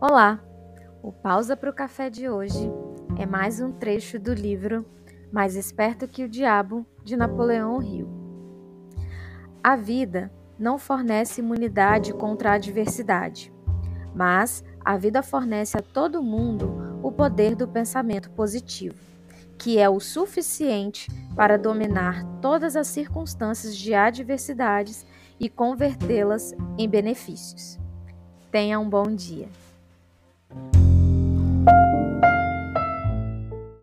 Olá! O Pausa para o Café de hoje é mais um trecho do livro Mais Esperto que o Diabo, de Napoleão Hill. A vida não fornece imunidade contra a adversidade, mas a vida fornece a todo mundo o poder do pensamento positivo, que é o suficiente para dominar todas as circunstâncias de adversidades e convertê-las em benefícios. Tenha um bom dia. Bye.